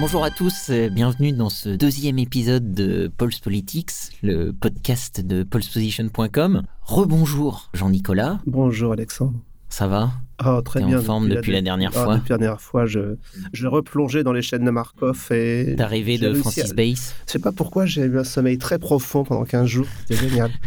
bonjour à tous, bienvenue dans ce deuxième épisode de Pulse Politics, le podcast de pulseposition.com. Rebonjour Jean-Nicolas. Bonjour Alexandre. Ça va? Oh, très T'es bien. en forme depuis la dernière Ah, fois Depuis la dernière fois, je, je replongeais dans les chaînes de Markov et. J'ai de Francis à- Base Je sais pas pourquoi j'ai eu un sommeil très profond pendant 15 jours. C'était génial.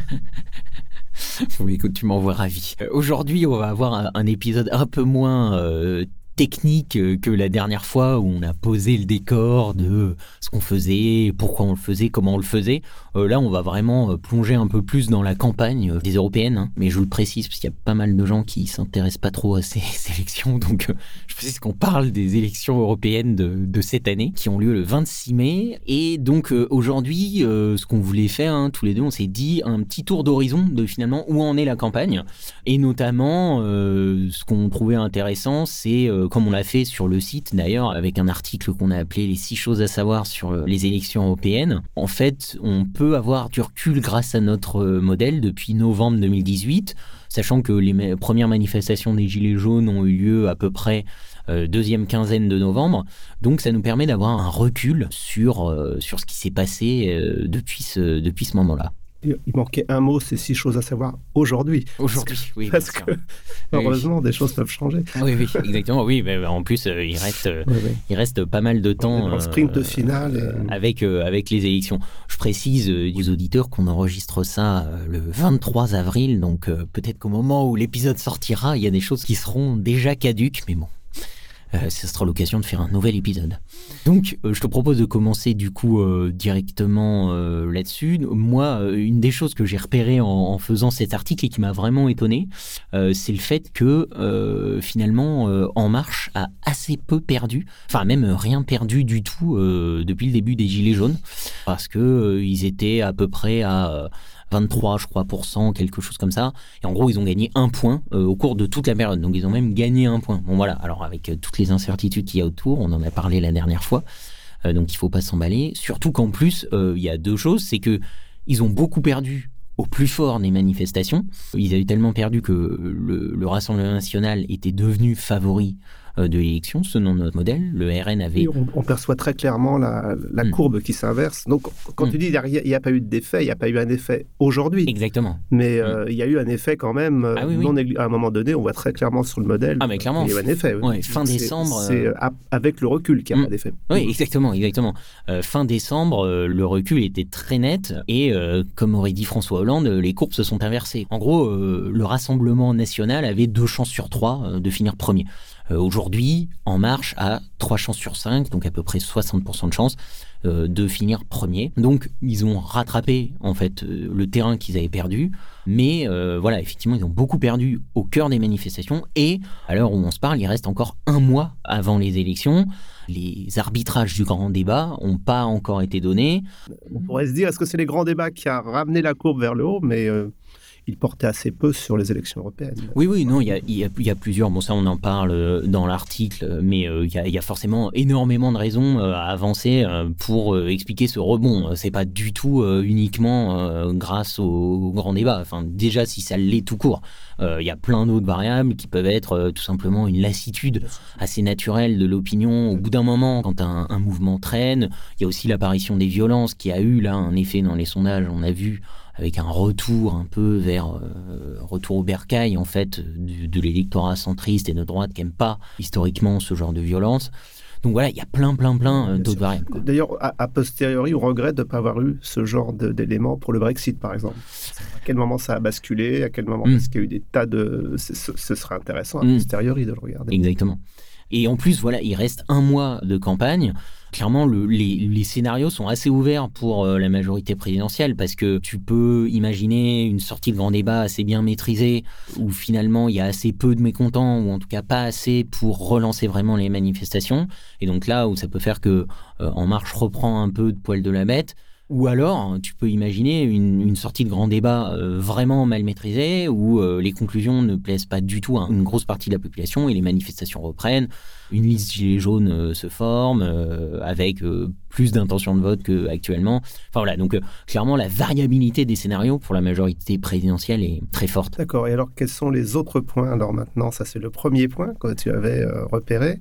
Oui, écoute, tu m'envoies ravi. Euh, Aujourd'hui, on va avoir un, un épisode un peu moins euh, technique euh, que la dernière fois où on a posé le décor de ce qu'on faisait, pourquoi on le faisait, comment on le faisait. Euh, là, on va vraiment euh, plonger un peu plus dans la campagne des européennes. hein. Mais je vous le précise, parce qu'il y a pas mal de gens qui s'intéressent pas trop à ces, élections. Donc, euh, je précise qu'on parle des élections européennes de, de cette année, qui ont lieu le 26 mai. Et donc, aujourd'hui, ce qu'on voulait faire, hein, tous les deux, on s'est dit un petit tour d'horizon de finalement où en est la campagne. Et notamment, ce qu'on trouvait intéressant, c'est, euh, comme on l'a fait sur le site d'ailleurs, avec un article qu'on a appelé Les six choses à savoir sur euh, les élections européennes. En fait, on peut avoir du recul grâce à notre euh, modèle depuis novembre 2018, sachant que les premières manifestations des Gilets jaunes ont eu lieu à peu près euh, deuxième quinzaine de novembre. Donc ça nous permet d'avoir un recul sur, sur ce qui s'est passé depuis ce, depuis ce moment-là. Il manquait un mot, c'est six choses à savoir aujourd'hui. Aujourd'hui, oui. Parce que. Oui, heureusement, des choses peuvent changer. Oui, oui, exactement. Oui, mais en plus, euh, il reste, euh, Oui, oui. il reste pas mal de temps. En sprint de euh, finale. et- avec, euh, avec les élections. Je précise aux auditeurs qu'on enregistre ça le 23 avril, donc peut-être qu'au moment où l'épisode sortira, il y a des choses qui seront déjà caduques, mais bon. Euh, ce sera l'occasion de faire un nouvel épisode. Donc, euh, je te propose de commencer du coup euh, directement là-dessus. Moi, une des choses que j'ai repérées en, en faisant cet article et qui m'a vraiment étonné, c'est le fait que finalement, En Marche a assez peu perdu, enfin même rien perdu du tout depuis le début des Gilets jaunes, parce que ils étaient à peu près à 23, je crois, pour cent, quelque chose comme ça. Et en gros, ils ont gagné un point euh, au cours de toute la période. Donc, ils ont même gagné un point. Bon, voilà. Alors, avec euh, toutes les incertitudes qu'il y a autour, on en a parlé la dernière fois. Euh, donc, il faut pas s'emballer. Surtout qu'en plus, il y a deux choses. C'est que ils ont beaucoup perdu au plus fort des manifestations. Ils avaient tellement perdu que le, le Rassemblement national était devenu favori de l'élection, selon notre modèle. Le RN avait on, on perçoit très clairement la, la Mm. courbe qui s'inverse. Donc, quand Mm. tu dis qu'il n'y a, pas eu d'effet, il n'y a pas eu un effet aujourd'hui. exactement. Mais euh, il y a eu un effet quand même. euh, Ah oui, non À un moment donné, on voit très clairement sur le modèle. Ah, mais clairement. Il y a eu un effet. oui. Ouais, fin décembre, C'est euh, euh, avec le recul qu'il n'y a pas d'effet. Oui, exactement, exactement. Euh, fin décembre, euh, le recul était très net et, euh, comme aurait dit François Hollande, euh, les courbes se sont inversées. En gros, euh, le Rassemblement national avait deux chances sur trois euh, de finir premier. Euh, Aujourd'hui, En Marche a trois chances sur cinq, donc à peu près 60% de chances euh, de finir premier. Donc, ils ont rattrapé en fait euh, le terrain qu'ils avaient perdu, mais voilà, effectivement, ils ont beaucoup perdu au cœur des manifestations et à l'heure où on se parle, il reste encore un mois avant les élections. Les arbitrages du grand débat n'ont pas encore été donnés. On pourrait se dire, est-ce que c'est les grands débats qui a ramené la courbe vers le haut? Mais il portait assez peu sur les élections européennes. Oui, oui, non, il y a, y a- plusieurs. Bon, ça, on en parle euh, dans l'article, mais euh, il y, a, forcément énormément de raisons euh, à avancer pour expliquer ce rebond. C'est pas du tout uniquement grâce au, grand débat. Enfin, déjà, si ça l'est tout court, il y a plein d'autres variables qui peuvent être tout simplement une lassitude assez naturelle de l'opinion au bout d'un moment quand un mouvement traîne. Il y a aussi l'apparition des violences qui a eu là un effet dans les sondages. On a vu avec un retour un peu vers euh, retour au bercail en fait du- de l'électorat centriste et de droite qui n'aime pas historiquement ce genre de violence. Donc voilà, il y a plein, plein, plein euh, d'autres variables. D'ailleurs, a, posteriori, on regrette de ne pas avoir eu ce genre d'éléments pour le Brexit, par exemple. À quel moment ça a basculé À quel moment Mm. est-ce qu'il y a eu des tas de... Ce, ce- ce serait intéressant a Mm. posteriori de le regarder. Exactement. Et en plus, voilà, il reste un mois de campagne. Clairement, le- les, les scénarios sont assez ouverts pour euh, la majorité présidentielle parce que tu peux imaginer une sortie de grand débat assez bien maîtrisée où finalement il y a assez peu de mécontents ou en tout cas pas assez pour relancer vraiment les manifestations. Et donc là où ça peut faire que euh, En Marche reprend un peu de poil de la bête. Ou alors, hein, tu peux imaginer une, sortie de grand débat euh, vraiment mal maîtrisée, où euh, les conclusions ne plaisent pas du tout à une grosse partie de la population et les manifestations reprennent. Une liste gilet jaune euh, se forme, avec plus d'intentions de vote qu'actuellement. Enfin voilà, donc clairement la variabilité des scénarios pour la majorité présidentielle est très forte. D'accord, et alors quels sont les autres points Alors maintenant, ça c'est le premier point que tu avais repéré.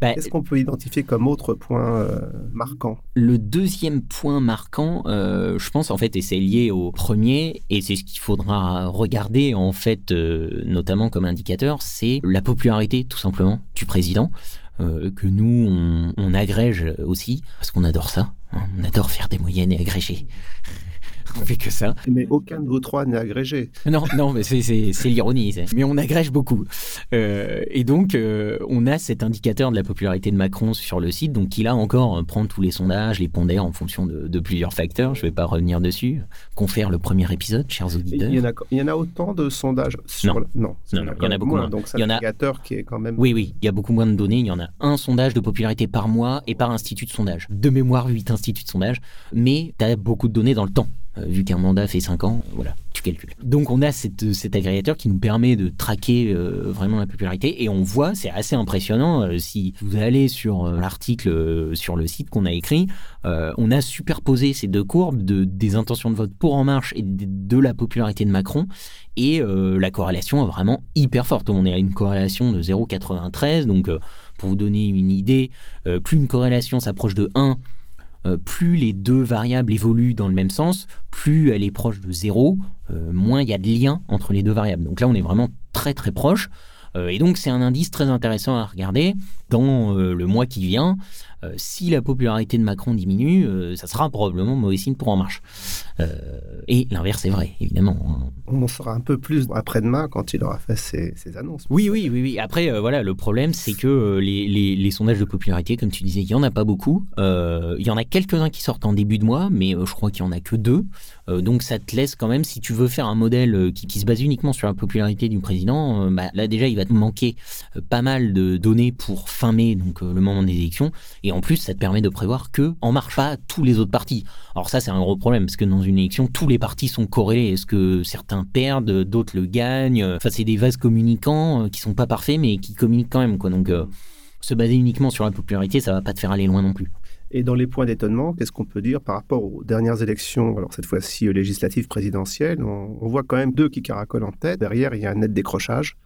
Bah, Qu'est-ce qu'on peut identifier comme autre point euh, marquant? Le deuxième point marquant, euh, je pense en fait, et c'est lié au premier, et c'est ce qu'il faudra regarder en fait, euh, notamment comme indicateur, c'est la popularité tout simplement du président. que nous, on, agrège aussi, parce qu'on adore ça. Hein. on adore faire des moyennes et agréger on fait que ça. Mais aucun de vous trois n'est agrégé. Non, non, mais c'est l'ironie. Mais on agrège beaucoup. Euh, et donc, euh, on a cet indicateur de la popularité de Macron sur le site, donc qui là encore euh, prend tous les sondages, les pondère en fonction de, plusieurs facteurs. Je ne vais pas revenir dessus. Confère le premier épisode, chers auditeurs. Il y en a, il y en a autant de sondages sur Non, non, il y en a beaucoup moins. Donc, c'est un indicateur qui est quand même. Oui, oui, il y a beaucoup moins de données. Il y en a un sondage de popularité par mois et par institut de sondage. De mémoire, huit instituts de sondage. Mais tu as beaucoup de données dans le temps. Euh, vu qu'un mandat fait 5 ans, voilà, tu calcules. Donc on a cette, cet agrégateur qui nous permet de traquer euh, vraiment la popularité et on voit, c'est assez impressionnant, euh, si vous allez sur l'article sur le site qu'on a écrit, on a superposé ces deux courbes de, des intentions de vote pour En Marche et de, la popularité de Macron et la corrélation est vraiment hyper forte. On est à une corrélation de 0,93, donc pour vous donner une idée, plus une corrélation s'approche de 1, euh, plus les deux variables évoluent dans le même sens, plus elle est proche de zéro, euh, moins il y a de lien entre les deux variables. Donc là, on est vraiment très très proche. Euh, et donc c'est un indice très intéressant à regarder dans le mois qui vient. Euh, si la popularité de Macron diminue, euh, ça sera probablement mauvais signe pour En Marche. Euh, et l'inverse est vrai, évidemment. Hein. On en saura un peu plus après-demain quand il aura fait ses, annonces. Oui, oui, oui, oui. Après, voilà, le problème, c'est que les, les, sondages de popularité, comme tu disais, il n'y en a pas beaucoup. il y en a quelques-uns qui sortent en début de mois, mais je crois qu'il n'y en a que deux. donc ça te laisse quand même, si tu veux faire un modèle qui, qui se base uniquement sur la popularité du président, bah, là déjà, il va te manquer pas mal de données pour fin mai, donc le moment des élections. Et et en plus, ça te permet de prévoir que en marche pas tous les autres partis. Alors ça, c'est un gros problème parce que dans une élection, tous les partis sont corrélés. Est-ce que certains perdent, d'autres le gagnent? Enfin, c'est des vases communicants euh, qui sont pas parfaits, mais qui communiquent quand même. Donc, euh, se baser uniquement sur la popularité, ça va pas te faire aller loin non plus. Et dans les points d'étonnement, qu'est-ce qu'on peut dire par rapport aux dernières élections, alors cette fois-ci euh, législatives présidentielles? On, voit quand même deux qui caracolent en tête. Derrière, il y a un net décrochage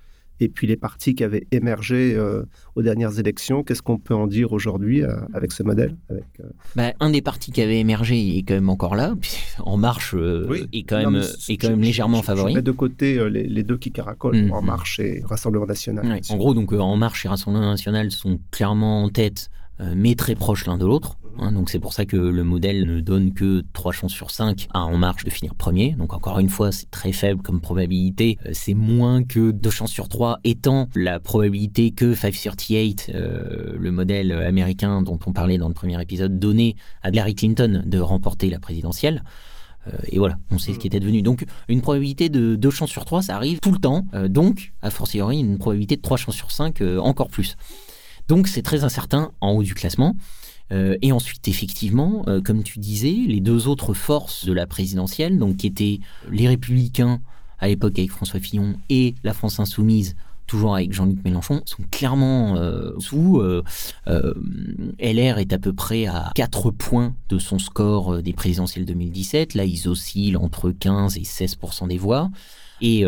et puis les partis qui avaient émergé euh, aux dernières élections. Qu'est-ce qu'on peut en dire aujourd'hui euh, avec ce modèle avec, euh, bah, Un des partis qui avait émergé est quand même encore là. En Marche est quand même, est quand même légèrement favori. Je mets de côté les, deux qui caracolent, mmh, En. Marche et Rassemblement National. En gros, donc En Marche et Rassemblement National sont clairement en tête euh, mais très proches l'un de l'autre. Hein. donc c'est pour ça que le modèle ne donne que 3 chances sur 5 à En Marche de finir premier. Donc encore une fois, c'est très faible comme probabilité. Euh, c'est moins que 2 chances sur 3 étant la probabilité que 538, euh, le modèle américain dont on parlait dans le premier épisode, donnait à Hillary Clinton de remporter la présidentielle. et voilà, on sait ce qui était devenu. Donc, une probabilité de 2 chances sur 3, ça arrive tout le temps. donc, a fortiori, une probabilité de 3 chances sur 5, encore plus. Donc c'est très incertain en haut du classement. Euh, et ensuite, effectivement, euh, comme tu disais, les deux autres forces de la présidentielle, donc qui étaient les Républicains à l'époque avec François Fillon et la France Insoumise, toujours avec Jean-Luc Mélenchon, sont clairement euh, sous. LR est à peu près à 4 points de son score des présidentielles 2017. Là, ils oscillent entre 15 et 16% des voix. Et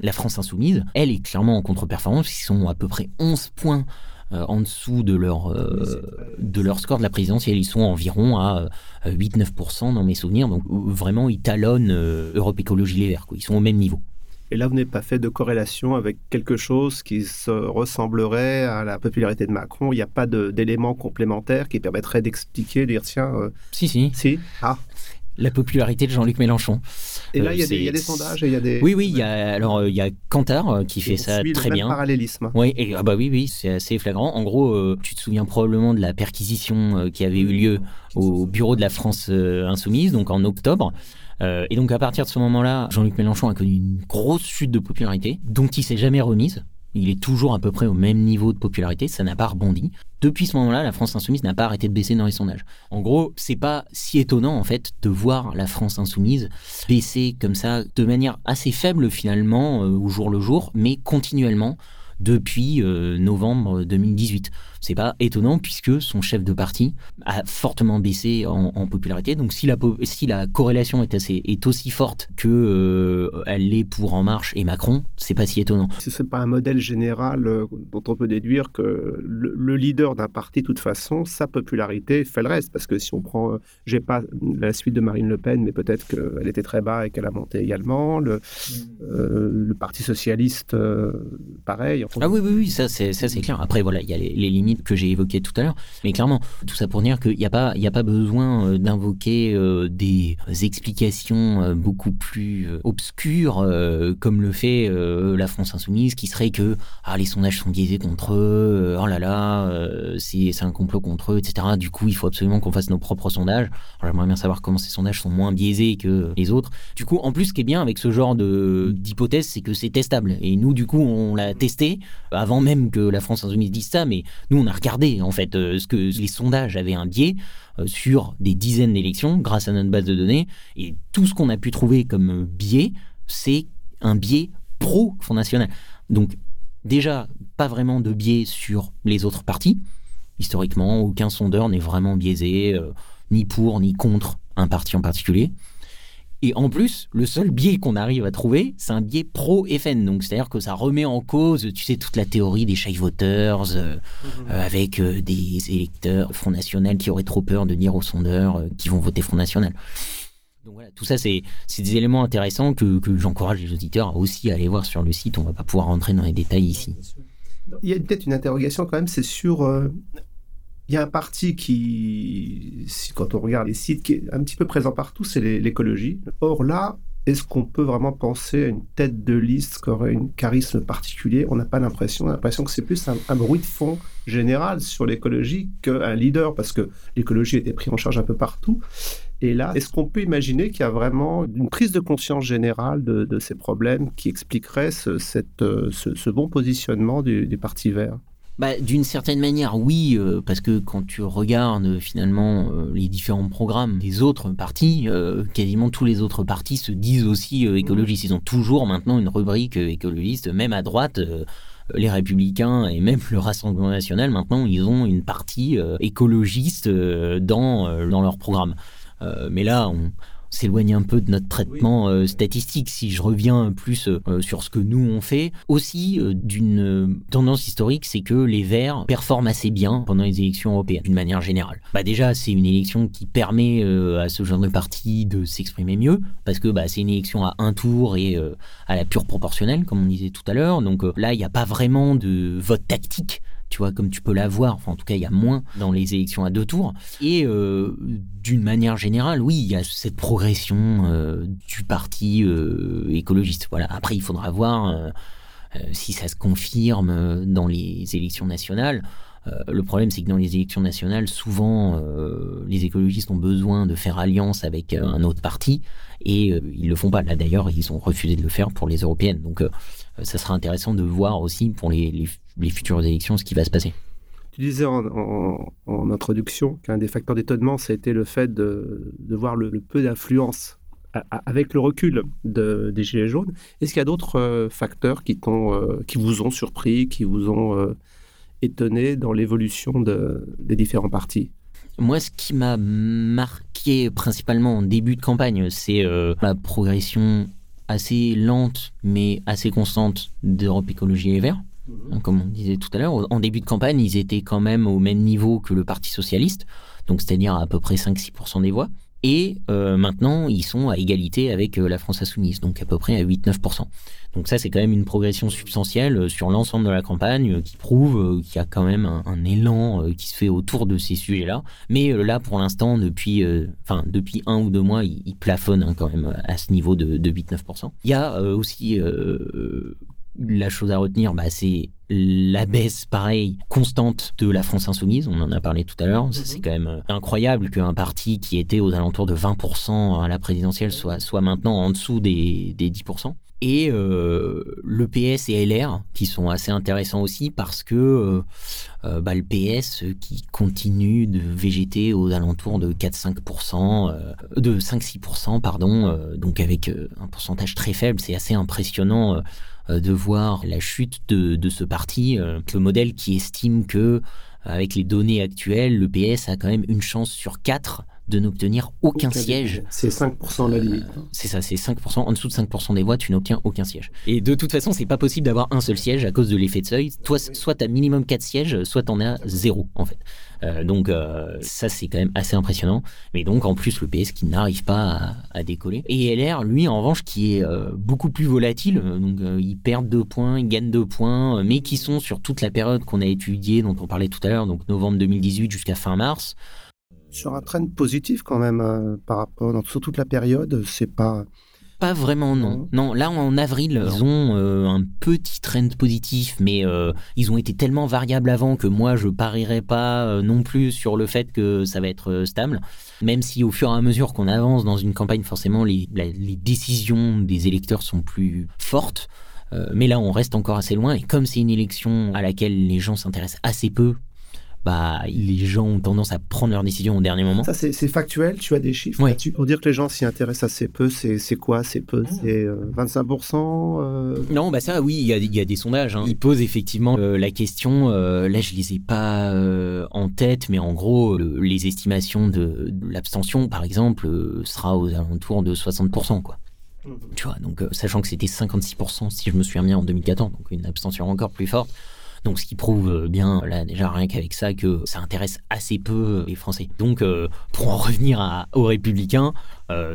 la France Insoumise, elle est clairement en contre-performance, ils sont à peu près 11 points en dessous de leur, euh, de leur score de la présidentielle. Ils sont environ à 8-9% dans mes souvenirs. Donc vraiment, ils talonnent euh, Europe Écologie Les Verts. Ils sont au même niveau. Et là, vous n'avez pas fait de corrélation avec quelque chose qui se ressemblerait à la popularité de Macron. Il n'y a pas d'éléments complémentaires qui permettraient d'expliquer, de dire tiens. si, si. Si. Ah la popularité de Jean-Luc Mélenchon. Et là, il y, a des sondages il y a des. Oui, oui, il y a, alors, il y a Kantar euh, qui fait ça très bien. parallélisme. Oui, et, ah bah oui, oui, c'est assez flagrant. En gros, euh, tu te souviens probablement de la perquisition euh, qui avait eu lieu au bureau de la France Insoumise, donc en octobre. et donc, à partir de ce moment-là, Jean-Luc Mélenchon a connu une grosse chute de popularité, dont il s'est jamais remise. Il est toujours à peu près au même niveau de popularité, ça n'a pas rebondi. Depuis ce moment-là, la France insoumise n'a pas arrêté de baisser dans les sondages. En gros, c'est pas si étonnant en fait de voir la France insoumise baisser comme ça de manière assez faible finalement euh, au jour le jour, mais continuellement depuis novembre 2018. C'est pas étonnant puisque son chef de parti a fortement baissé en, popularité. Donc si la, si la corrélation est, assez, est aussi forte que euh, elle l'est pour En Marche et Macron, c'est pas si étonnant. Ce n'est pas un modèle général euh, dont on peut déduire que le, leader d'un parti, de toute façon, sa popularité fait le reste. Parce que si on prend, euh, j'ai pas la suite de Marine Le Pen, mais peut-être qu'elle était très bas et qu'elle a monté également. Le, le Parti socialiste, pareil. Ah oui, oui, oui, ça c'est clair. Après, voilà, il y a les, les limites que j'ai évoquées tout à l'heure. Mais clairement, tout ça pour dire qu'il n'y a, pas, a pas besoin euh, d'invoquer euh, des explications euh, beaucoup plus obscures comme le fait la France insoumise, qui serait que ah, les sondages sont biaisés contre eux, oh là là, c'est un complot contre eux, etc. Du coup, il faut absolument qu'on fasse nos propres sondages. J'aimerais bien savoir comment ces sondages sont moins biaisés que les autres. Du coup, en plus, ce qui est bien avec ce genre d'hypothèse, c'est que c'est testable. Et nous, du coup, on l'a testé avant même que la France insoumise dise ça, mais nous, on a regardé en fait euh, ce que les sondages avaient un biais euh, sur des dizaines d'élections grâce à notre base de données et tout ce qu'on a pu trouver comme biais, c'est un biais pro Front National. Donc déjà pas vraiment de biais sur les autres partis. Historiquement, aucun sondeur n'est vraiment biaisé euh, ni pour ni contre un parti en particulier. Et en plus, le seul biais qu'on arrive à trouver, c'est un biais pro-FN. Donc, c'est-à-dire que ça remet en cause, tu sais, toute la théorie des shy voters, euh, mhm. euh, avec euh, des électeurs Front National qui auraient trop peur de dire aux sondeurs qu'ils vont voter Front National. Donc voilà, tout ça, c'est des éléments intéressants que, que j'encourage les auditeurs aussi à aller voir sur le site. On va pas pouvoir rentrer dans les détails ici. Il y a peut-être une interrogation quand même, c'est sur il y a un parti qui, quand on regarde les sites, qui est un petit peu présent partout, c'est l'écologie. Or là, est-ce qu'on peut vraiment penser à une tête de liste qui aurait un charisme particulier? On n'a pas l'impression. On a l'impression que c'est plus un, bruit de fond général sur l'écologie qu'un leader, parce que l'écologie été prise en charge un peu partout. Et là, est-ce qu'on peut imaginer qu'il y a vraiment une prise de conscience générale de, ces problèmes qui expliquerait ce, cette, ce, bon positionnement du Parti vert? Bah, D'une certaine manière, oui, euh, parce que quand tu regardes euh, finalement euh, les différents programmes des autres partis, quasiment tous les autres partis se disent aussi écologistes. Ils ont toujours maintenant une rubrique écologiste, même à droite. les républicains et même le Rassemblement national, maintenant, ils ont une partie écologiste dans, dans leur programme. mais là, on, s'éloigne un peu de notre traitement euh, statistique. Si je reviens plus euh, sur ce que nous on fait, aussi euh, d'une tendance historique, c'est que les Verts performent assez bien pendant les élections européennes, d'une manière générale. Bah déjà, c'est une élection qui permet à ce genre de parti de s'exprimer mieux, parce que bah, c'est une élection à un tour et à la pure proportionnelle, comme on disait tout à l'heure. Donc là, il n'y a pas vraiment de vote tactique tu vois, comme tu peux l'avoir. Enfin, en tout cas, il y a moins dans les élections à deux tours. Et euh, d'une manière générale, oui, il y a cette progression euh, du parti euh, écologiste. Voilà. Après, il faudra voir si ça se confirme dans les élections nationales. le problème, c'est que dans les élections nationales, souvent, les écologistes ont besoin de faire alliance avec un autre parti et ils le font pas. Là, d'ailleurs, ils ont refusé de le faire pour les européennes. Donc, ça sera intéressant de voir aussi pour les, les les futures élections, ce qui va se passer. Tu disais en, introduction qu'un des facteurs d'étonnement, c'était le fait de, voir le, peu d'influence avec le recul des Gilets jaunes. Est-ce qu'il y a d'autres euh, facteurs qui, euh, qui vous ont surpris, qui vous ont euh, étonné dans l'évolution des différents partis? Moi, ce qui m'a marqué principalement en début de campagne, c'est la progression assez lente mais assez constante d'Europe Écologie et Verts. Hein, comme on disait tout à l'heure. En début de campagne, ils étaient quand même au même niveau que le Parti socialiste, donc c'est-à-dire à peu près 5-6% des voix. Et euh, maintenant, ils sont à égalité avec euh, la France insoumise, donc à peu près à 8-9%. Donc ça, c'est quand même une progression substantielle euh, sur l'ensemble de la campagne qui prouve qu'il y a quand même un, élan qui se fait autour de ces sujets-là. Mais là, pour l'instant, depuis, enfin, depuis un ou deux mois, il, plafonne hein, quand même à ce niveau de, de 8-9%. Il y a aussi la chose à retenir, bah, c'est la baisse, pareil, constante de la France insoumise. On en a parlé tout à l'heure. C'est mhm. quand même euh, incroyable qu'un parti qui était aux alentours de 20% à la présidentielle soit, soit maintenant en dessous des, 10%. Et euh, le PS et LR, qui sont assez intéressants aussi parce que euh, bah, le PS qui continue de végéter aux alentours de 4-5%, de 5-6%, pardon, donc avec un pourcentage très faible, c'est assez impressionnant de voir la chute de, ce parti, le modèle qui estime que avec les données actuelles, le PS a quand même une chance sur quatre de n'obtenir aucun siège. C'est 5% la limite. Euh, c'est ça, c'est 5%. En dessous de 5% des voix, tu n'obtiens aucun siège. Et de toute façon, c'est pas possible d'avoir un seul siège à cause de l'effet de seuil. Toi, soit tu as minimum 4 sièges, soit tu en as zéro, en fait. Euh, donc euh, ça c'est quand même assez impressionnant. Mais donc en plus le PS qui n'arrive pas à, décoller. Et LR lui en revanche qui est beaucoup plus volatile. Donc ils perdent 2 points, ils gagnent 2 points, mais qui sont sur toute la période qu'on a étudiée, dont on parlait tout à l'heure, donc novembre 2018 jusqu'à fin mars sur un trend positif quand même euh, par rapport dans, sur toute la période. C'est pas pas vraiment, non. Non, là en avril, ils ont euh, un petit trend positif, mais euh, ils ont été tellement variables avant que moi je parierais pas non plus sur le fait que ça va être stable. Même si au fur et à mesure qu'on avance dans une campagne, forcément les, les décisions des électeurs sont plus fortes. mais là, on reste encore assez loin. Et comme c'est une élection à laquelle les gens s'intéressent assez peu, bah, les gens ont tendance à prendre leurs décisions au dernier moment. Ça, c'est factuel Tu as des chiffres ouais. Pour dire que les gens s'y intéressent assez peu, c'est quoi? C'est peu ah. C'est 25% euh, euh? Non, bah ça, oui, il y a, des sondages. Hein. Ils posent effectivement euh, la question. là, je les ai pas en tête, mais en gros, les estimations de, l'abstention, par exemple, sera aux alentours de 60%. Quoi. Mmh. Tu vois, donc sachant que c'était 56% si je me souviens bien en 2014, donc une abstention encore plus forte. Donc ce qui prouve euh, bien, là déjà rien qu'avec ça, que ça intéresse assez peu euh, les Français. Donc euh, pour en revenir aux Républicains,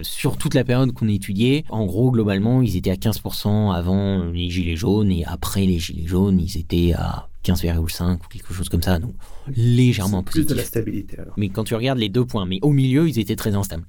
sur toute la période qu'on a étudiée, en gros globalement ils étaient à 15% avant les Gilets jaunes et après les Gilets jaunes ils étaient à 15,5 ou quelque chose comme ça, donc légèrement positif. Plus de la stabilité alors. Mais quand tu regardes les deux points, mais au milieu ils étaient très instables.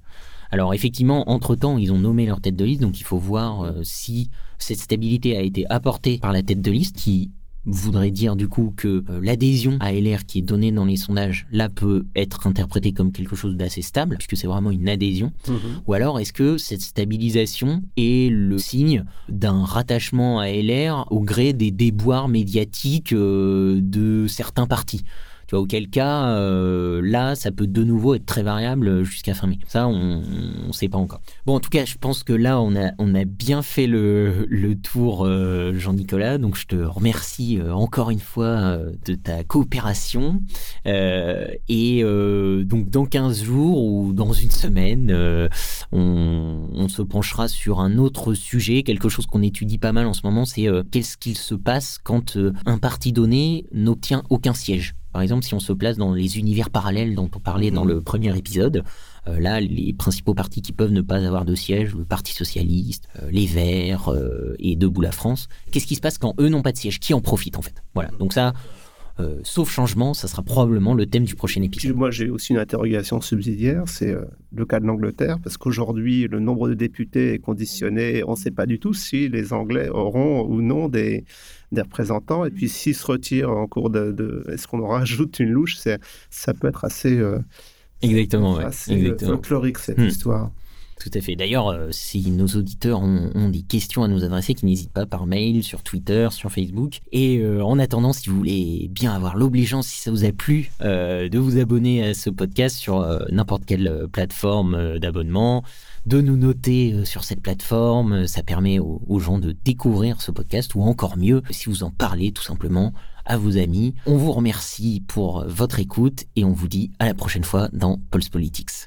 Alors effectivement, entre-temps, ils ont nommé leur tête de liste, donc il faut voir si cette stabilité a été apportée par la tête de liste qui voudrait dire du coup que euh, l'adhésion à LR qui est donnée dans les sondages, là, peut être interprétée comme quelque chose d'assez stable, puisque c'est vraiment une adhésion. Mhm. Ou alors, est-ce que cette stabilisation est le signe d'un rattachement à LR au gré des déboires médiatiques euh, de certains partis? Tu vois, auquel cas, euh, là, ça peut de nouveau être très variable jusqu'à fin mai. Ça, on ne sait pas encore. Bon, en tout cas, je pense que là, on a, on a bien fait le, tour, euh, Jean-Nicolas. Donc, je te remercie euh, encore une fois de ta coopération. et donc, dans 15 jours ou dans une semaine, on, on, se penchera sur un autre sujet, quelque chose qu'on étudie pas mal en ce moment, c'est qu'est-ce qu'il se passe quand un parti donné n'obtient aucun siège? Par exemple, si on se place dans les univers parallèles dont on parlait dans mhm. le premier épisode, euh, là, les principaux partis qui peuvent ne pas avoir de siège, le Parti socialiste, euh, les Verts euh, et Debout la France, qu'est-ce qui se passe quand eux n'ont pas de siège? Qui en profite en fait? Voilà. Donc ça, sauf changement, ça sera probablement le thème du prochain épisode. Moi, j'ai aussi une interrogation subsidiaire, c'est le cas de l'Angleterre, parce qu'aujourd'hui, le nombre de députés est conditionné, on ne sait pas du tout si les Anglais auront ou non des, des représentants. Et puis s'ils se retirent en cours de, est-ce qu'on en rajoute une louche? C'est ça peut être assez euh, exactement, assez folklorique cette hmm. histoire. Tout à fait. D'ailleurs, euh, si nos auditeurs ont, des questions à nous adresser, qu'ils n'hésitent pas par mail, sur Twitter, sur Facebook. Et euh, en attendant, si vous voulez bien avoir l'obligeance, si ça vous a plu, de vous abonner à ce podcast sur n'importe quelle plateforme d'abonnement de nous noter euh, sur cette plateforme. Ça permet aux, gens de découvrir ce podcast ou encore mieux, si vous en parlez tout simplement à vos amis. On vous remercie pour votre écoute et on vous dit à la prochaine fois dans Pulse Politics.